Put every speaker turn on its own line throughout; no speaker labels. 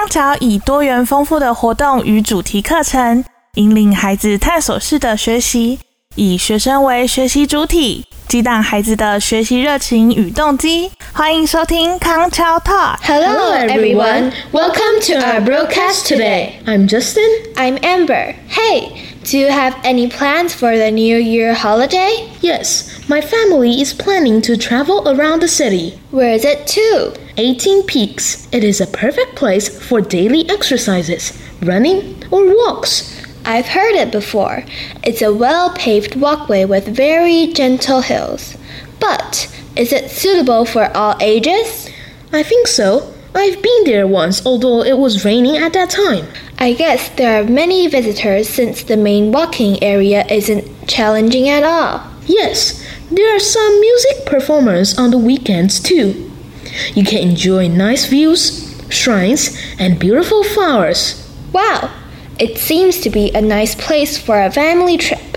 康桥以多元丰富的活动与主题课程，引领孩子探索式的学习，以学生为学习主体，激荡孩子的学习热情与动机。欢迎收听康桥 Talk。
Hello, everyone. Welcome to our broadcast today.
I'm Justin.
I'm Amber. Hey, do you have any plans for the New Year holiday?
Yes, my family is planning to travel around the city.
Where is it to?
18 Peaks. It is a perfect place for daily exercises, running, or walks.
I've heard it before. It's a well paved walkway with very gentle hills. But is it suitable for all ages?
I think so. I've been there once, although it was raining at that time.
I guess there are many visitors since the main walking area isn't challenging at all.
Yes, there are some music performers on the weekends too. You can enjoy nice views, shrines, and beautiful flowers.
Wow, it seems to be a nice place for a family trip.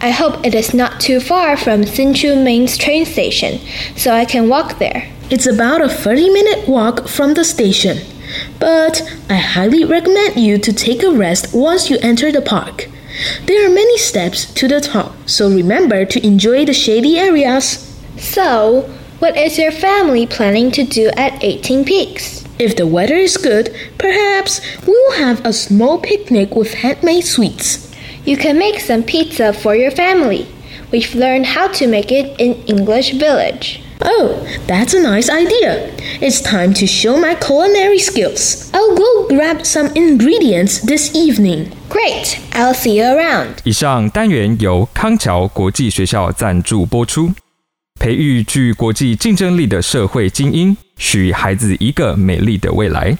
I hope it is not too far from Hsinchu Main's train station, so I can walk there.
It's about a 30 minute walk from the station. But I highly recommend you to take a rest once you enter the park. There are many steps to the top, so remember to enjoy the shady areas.
So, what is your family planning to do at 18 Peaks?
If the weather is good, perhaps we'll have a small picnic with handmade sweets.
You can make some pizza for your family. We've learned how to make it in English Village.
Oh, that's a nice idea. It's time to show my culinary skills. I'll go grab some ingredients this evening.
Great! I'll see you around.
以上单元由康桥国际学校赞助播出，培育具国际竞争力的社会精英，许孩子一个美丽的未来。